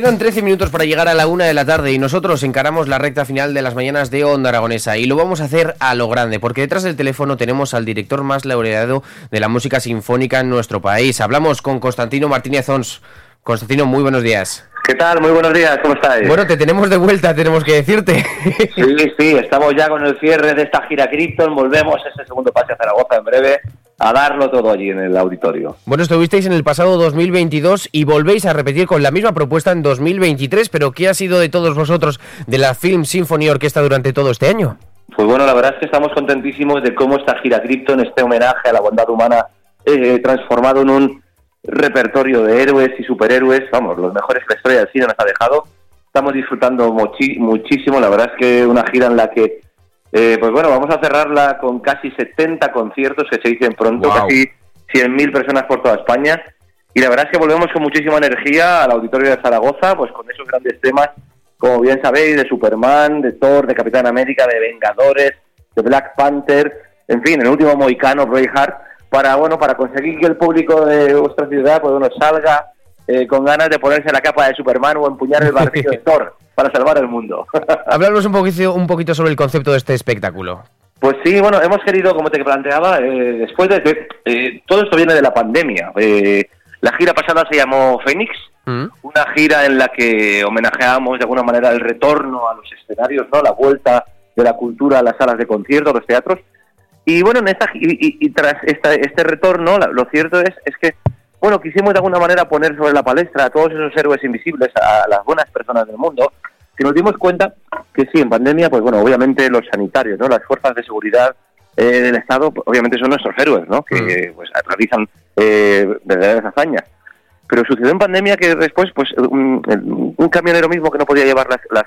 Quedan 13 minutos para llegar a la una de la tarde y nosotros encaramos la recta final de las mañanas de Onda Aragonesa y lo vamos a hacer a lo grande porque detrás del teléfono tenemos al director más laureado de la música sinfónica en nuestro país. Hablamos con Constantino Martínez Ons. Constantino, muy buenos días. ¿Qué tal? Muy buenos días, ¿cómo estáis? Bueno, te tenemos de vuelta, tenemos que decirte. Sí, sí, estamos ya con el cierre de esta gira Krypton, volvemos ese segundo pase a Zaragoza en breve a darlo todo allí en el auditorio. Bueno, estuvisteis en el pasado 2022 y volvéis a repetir con la misma propuesta en 2023, pero ¿qué ha sido de todos vosotros de la Film Symphony Orquesta durante todo este año? Pues bueno, la verdad es que estamos contentísimos de cómo esta gira Krypton, este homenaje a la bondad humana, eh, transformado en un repertorio de héroes y superhéroes, vamos, los mejores que la historia del cine nos ha dejado. Estamos disfrutando muchísimo, la verdad es que una gira en la que eh, pues bueno, vamos a cerrarla con casi 70 conciertos que se dicen pronto, casi 100.000 personas por toda España. Y la verdad es que volvemos con muchísima energía al auditorio de Zaragoza, pues con esos grandes temas, como bien sabéis, de Superman, de Thor, de Capitán América, de Vengadores, de Black Panther, en fin, el último moicano, Braveheart, para bueno, para conseguir que el público de vuestra ciudad, pues bueno, salga eh, con ganas de ponerse la capa de Superman o empuñar el barrillo de Thor para salvar el mundo. Hablarnos un poquito, un poquito sobre el concepto de este espectáculo. Pues sí, bueno, hemos querido, como te planteaba, eh, después de eh, todo esto viene de la pandemia. la gira pasada se llamó Fénix, mm. una gira en la que homenajeamos de alguna manera el retorno a los escenarios, no, la vuelta de la cultura a las salas de concierto, a los teatros. Y bueno, en esta, y, tras este retorno, lo cierto es, es que bueno, quisimos de alguna manera poner sobre la palestra a todos esos héroes invisibles, a las buenas personas del mundo, que nos dimos cuenta que sí, en pandemia, pues bueno, obviamente los sanitarios, ¿no? Las fuerzas de seguridad eh, del Estado, pues, obviamente son nuestros héroes, ¿no? Que mm. pues realizan eh, verdaderas hazañas. Pero sucedió en pandemia que después, pues un, camionero mismo que no podía llevar las, las,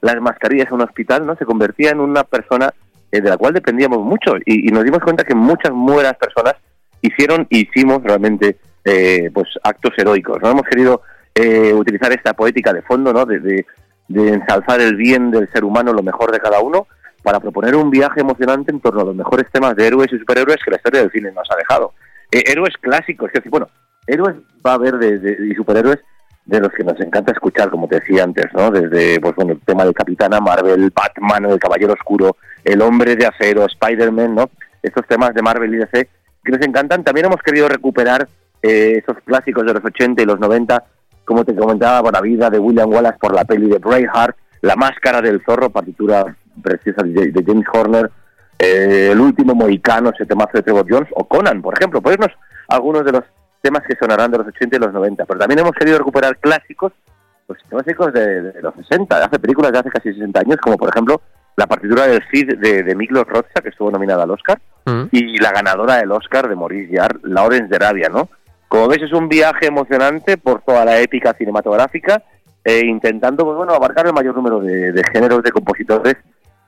las, mascarillas a un hospital, ¿no? Se convertía en una persona eh, de la cual dependíamos mucho y, y nos dimos cuenta que muchas buenas personas hicieron y hicimos realmente eh, pues actos heroicos. No hemos querido eh, utilizar esta poética de fondo, ¿no? De, de, ensalzar el bien del ser humano, lo mejor de cada uno, para proponer un viaje emocionante en torno a los mejores temas de héroes y superhéroes que la historia del cine nos ha dejado. Eh, héroes clásicos, es decir, bueno, héroes va a haber de, y superhéroes de los que nos encanta escuchar, como te decía antes, ¿no? Desde, pues bueno, el tema de Capitana Marvel, Batman, el Caballero Oscuro, el Hombre de Acero, Spider-Man, ¿no? Estos temas de Marvel y DC que nos encantan. También hemos querido recuperar eh, esos clásicos de los 80 y los 90, como te comentaba, la vida de William Wallace por la peli de Braveheart, La Máscara del Zorro, partitura preciosa de, James Horner, eh, El último Mohicano, ese temazo de Trevor Jones, o Conan, por ejemplo. Ponernos algunos de los temas que sonarán de los 80 y los 90. Pero también hemos querido recuperar clásicos, pues clásicos de, los 60, de hace películas de hace casi 60 años, como por ejemplo la partitura del Cid de, de Miklos Rocha, que estuvo nominada al Oscar, mm. y la ganadora del Oscar de Maurice Jarre, Lawrence de Arabia, ¿no? Como ves, es un viaje emocionante por toda la épica cinematográfica, e intentando pues bueno, abarcar el mayor número de, géneros, de compositores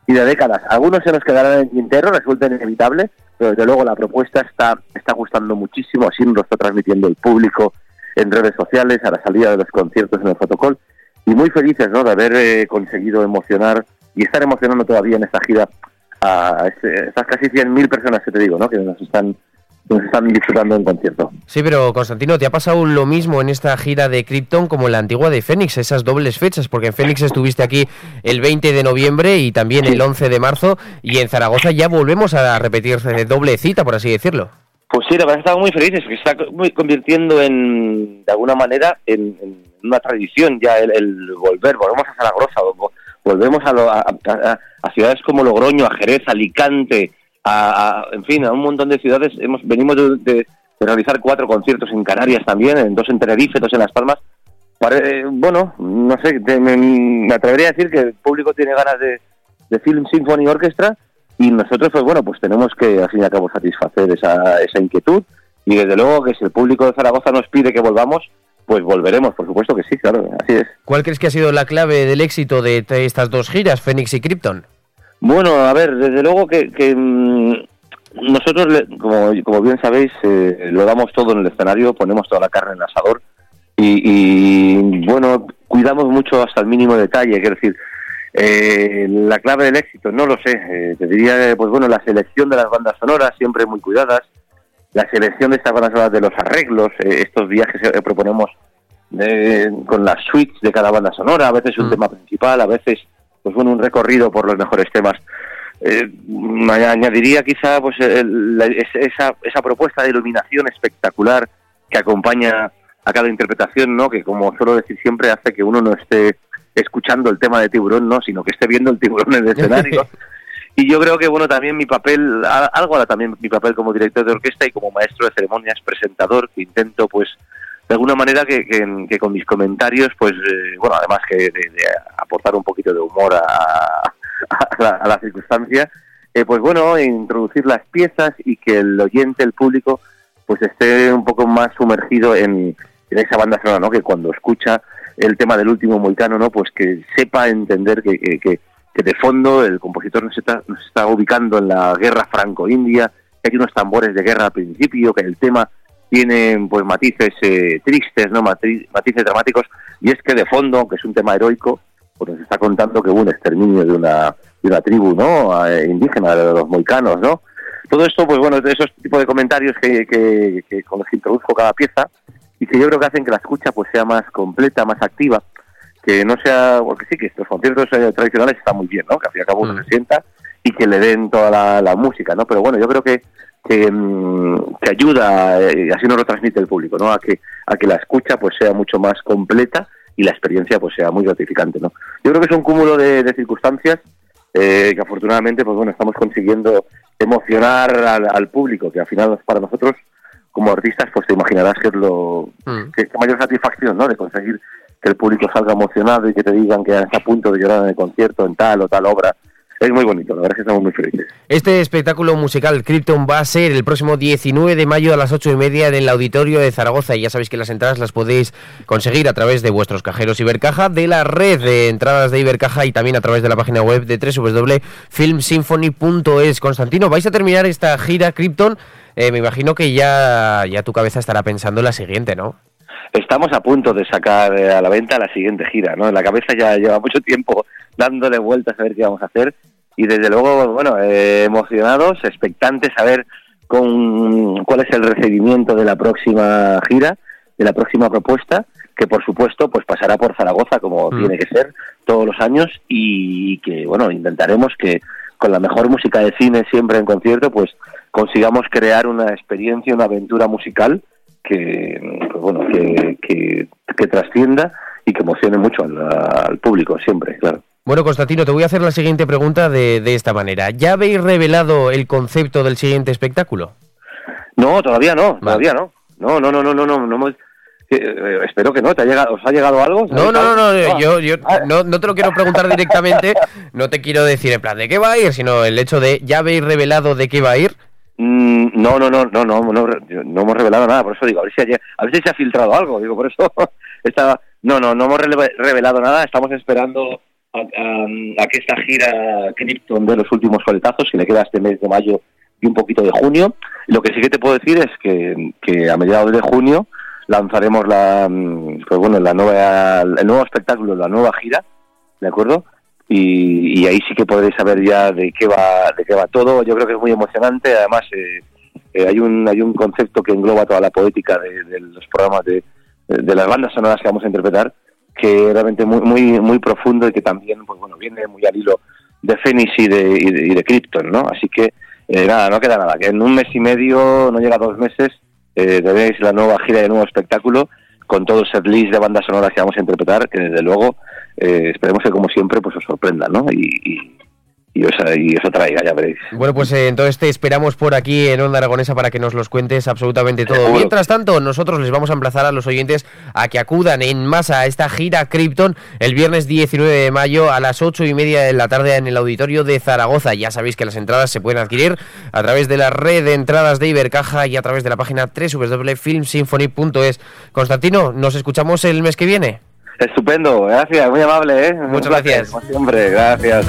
y de décadas. Algunos se nos quedarán en el tintero, resulta inevitable, pero desde luego la propuesta está, está gustando muchísimo, así lo está transmitiendo el público en redes sociales, a la salida de los conciertos en el protocolo, y muy felices ¿no? de haber eh, conseguido emocionar y estar emocionando todavía en esta gira a esas casi 100.000 personas que te digo, ¿no? que nos están nos están disfrutando en concierto. Sí, pero Constantino, ¿te ha pasado lo mismo en esta gira de Krypton como en la antigua de Fénix, esas dobles fechas? Porque en Fénix estuviste aquí el 20 de noviembre y también el 11 de marzo, y en Zaragoza ya volvemos a repetir doble cita, por así decirlo. Pues sí, la verdad estamos muy felices, que se está convirtiendo en, de alguna manera, en, una tradición ya el, volver, volvemos a Zaragoza, volvemos a, a ciudades como Logroño, a Jerez, Alicante, en fin, a un montón de ciudades. Hemos venimos de, realizar cuatro conciertos en Canarias también, en dos en Tenerife, dos en Las Palmas. bueno, no sé, me, atrevería a decir que el público tiene ganas de, Film Symphony Orchestra y nosotros, pues bueno, pues tenemos que, al fin y al cabo, satisfacer esa, esa inquietud y desde luego que si el público de Zaragoza nos pide que volvamos, pues volveremos, por supuesto que sí, claro, así es. ¿Cuál crees que ha sido la clave del éxito de estas dos giras, Fénix y Krypton? Bueno, a ver, desde luego que, mm, nosotros, como, como, bien sabéis, eh, lo damos todo en el escenario, ponemos toda la carne en el asador y, bueno, cuidamos mucho hasta el mínimo detalle, es decir, eh, la clave del éxito, no lo sé, eh, te diría, pues bueno, la selección de las bandas sonoras, siempre muy cuidadas, la selección de estas bandas sonoras de los arreglos, estos viajes que proponemos con las suites de cada banda sonora, a veces un mm. tema principal, a veces pues bueno, un recorrido por los mejores temas. Eh, añadiría quizá pues esa, esa propuesta de iluminación espectacular que acompaña a cada interpretación, ¿no? Que como suelo decir siempre hace que uno no esté escuchando el tema de tiburón, ¿no? Sino que esté viendo el tiburón en el escenario. y yo creo que bueno también mi papel, algo ahora también mi papel como director de orquesta y como maestro de ceremonias, presentador, que intento pues de alguna manera que, que, con mis comentarios, pues, eh, bueno, además que de, aportar un poquito de humor a, a, la, circunstancia, eh, pues bueno, introducir las piezas y que el oyente, el público, pues esté un poco más sumergido en, esa banda sonora, ¿no? Que cuando escucha el tema del último moicano, ¿no? Pues que sepa entender que, que, que, de fondo el compositor nos está, nos está ubicando en la guerra franco-india, que hay unos tambores de guerra al principio, que el tema tienen pues matices eh, tristes, no matices dramáticos, y es que de fondo, que es un tema heroico, pues nos está contando que hubo un exterminio de una, de una tribu no indígena, de los moicanos, ¿no? Todo esto, pues bueno, de esos tipos de comentarios que, que, con los que introduzco cada pieza y que yo creo que hacen que la escucha pues sea más completa, más activa, que no sea, porque sí que estos conciertos eh, tradicionales están muy bien, ¿no? Que al fin y al cabo uno mm. se sienta y que le den toda la, la música, ¿no? Pero bueno, yo creo que que, mm, que ayuda, eh, así nos lo transmite el público, ¿no? A que, a que la escucha pues sea mucho más completa y la experiencia pues sea muy gratificante, ¿no? Yo creo que es un cúmulo de, circunstancias eh, que afortunadamente pues bueno estamos consiguiendo emocionar al, público, que al final para nosotros como artistas pues te imaginarás que es lo mm. que es la mayor satisfacción, ¿no? De conseguir que el público salga emocionado y que te digan que está a punto de llorar en el concierto en tal o tal obra es muy bonito, la verdad es que estamos muy felices. Este espectáculo musical Krypton va a ser el próximo 19 de mayo a las 8 y media en el auditorio de Zaragoza y ya sabéis que las entradas las podéis conseguir a través de vuestros cajeros Ibercaja, de la red de entradas de Ibercaja y también a través de la página web de www.filmsymphony.es. Constantino, vais a terminar esta gira Krypton, eh, me imagino que ya, ya tu cabeza estará pensando en la siguiente, ¿no? Estamos a punto de sacar eh, a la venta la siguiente gira, ¿no? En la cabeza ya lleva mucho tiempo dándole vueltas a ver qué vamos a hacer y desde luego, bueno, eh, emocionados, expectantes a ver con cuál es el recibimiento de la próxima gira, de la próxima propuesta, que por supuesto pues pasará por Zaragoza como mm. tiene que ser todos los años y que bueno, intentaremos que con la mejor música de cine siempre en concierto pues consigamos crear una experiencia, una aventura musical que pues, bueno, que, que, trascienda y que emocione mucho al público siempre, claro. Bueno, Constantino, te voy a hacer la siguiente pregunta de, de esta manera. ¿Ya habéis revelado el concepto del siguiente espectáculo? No, todavía no, todavía no. No, no, no, no, no, no, no eh, espero que no. ¿Te ha llegado, ¿Os ha llegado algo? No, no, no, no, ah. yo, yo ah. no, no, te lo quiero preguntar directamente. No te quiero decir en plan de qué va a ir, sino el hecho de ya habéis revelado de qué va a ir. Mm, no, no, no, no, no, no, no hemos revelado nada. Por eso digo, a ver si, a ver si se ha filtrado algo. Digo, por eso estaba. No, no, no hemos revelado nada. Estamos esperando a, que esta gira Krypton de los últimos coletazos, que le queda este mes de mayo y un poquito de junio. Lo que sí que te puedo decir es que, a mediados de junio lanzaremos la, mm, pues bueno, nueva, el nuevo espectáculo, la nueva gira, ¿de acuerdo? Y, ahí sí que podréis saber ya de qué va, de qué va todo. Yo creo que es muy emocionante. Además, eh, eh, hay un hay un concepto que engloba toda la poética de, los programas de, de las bandas sonoras que vamos a interpretar que realmente muy muy muy profundo y que también pues bueno viene muy al hilo de Fénix y de, y de, Krypton, ¿no? Así que eh, nada, no queda nada, que en un mes y medio, no llega dos meses, eh, tenéis la nueva gira de nuevo espectáculo con todo el setlist de bandas sonoras que vamos a interpretar, que desde luego eh, esperemos que como siempre pues os sorprenda, ¿no? Y, y os, y ya veréis. Bueno, pues eh, entonces te esperamos por aquí en Onda Aragonesa para que nos los cuentes absolutamente todo. Mientras tanto, nosotros les vamos a emplazar a los oyentes a que acudan en masa a esta gira Krypton el viernes 19 de mayo a las 8 y media de la tarde en el auditorio de Zaragoza. Ya sabéis que las entradas se pueden adquirir a través de la red de entradas de Ibercaja y a través de la página www.filmsymphony.es. Constantino, nos escuchamos el mes que viene. Estupendo, gracias, muy amable. ¿eh? Muchas gracias. Como siempre, gracias.